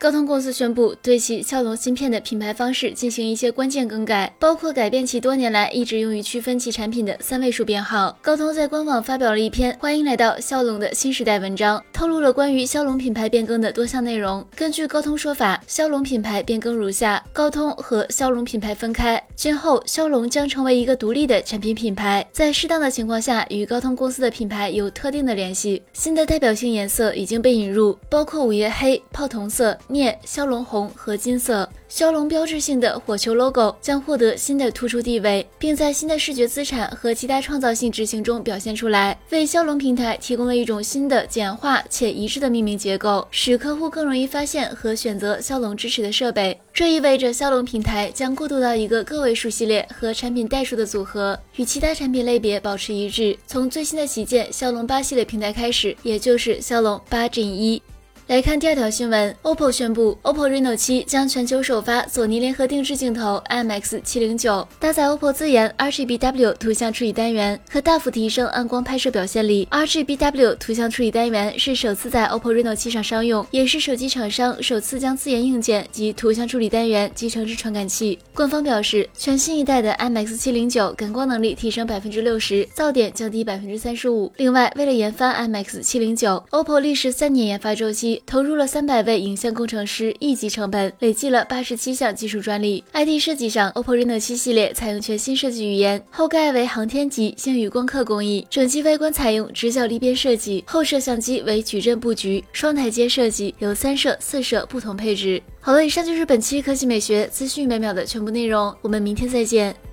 高通公司宣布对其骁龙芯片的品牌方式进行一些关键更改，包括改变其多年来一直用于区分其产品的三位数编号。高通在官网发表了一篇“欢迎来到骁龙的新时代”文章，透露了关于骁龙品牌变更的多项内容。根据高通说法，骁龙品牌变更如下：高通和骁龙品牌分开，今后骁龙将成为一个独立的产品品牌，在适当的情况下与高通公司的品牌有特定的联系。新的代表性颜色已经被引入，包括午夜黑、泡桐色。镍、骁龙红和金色，骁龙标志性的火球 logo 将获得新的突出地位，并在新的视觉资产和其他创造性执行中表现出来，为骁龙平台提供了一种新的简化且一致的命名结构，使客户更容易发现和选择骁龙支持的设备。这意味着骁龙平台将过渡到一个个位数系列和产品代数的组合，与其他产品类别保持一致。从最新的旗舰骁龙八系列平台开始，也就是骁龙八 Gen 一。来看第二条新闻，OPPO 宣布，OPPO Reno7 将全球首发索尼联合定制镜头 IMX709，搭载 OPPO 自研 RGBW 图像处理单元，可大幅提升暗光拍摄表现力。RGBW 图像处理单元是首次在 OPPO Reno7 上商用，也是手机厂商首次将自研硬件及图像处理单元集成至传感器。官方表示，全新一代的 IMX709 感光能力提升百分之六十，噪点降低百分之三十五。另外，为了研发 IMX709，OPPO 历时三年研发周期。投入了三百位影像工程师一级成本，累计了八十七项技术专利。ID 设计上，OPPO Reno 7系列采用全新设计语言，后盖为航天级星宇光刻工艺，整机外观采用直角立边设计，后摄像机为矩阵布局，双台阶设计，有三摄、四摄不同配置。好了，以上就是本期科技美学资讯每秒的全部内容，我们明天再见。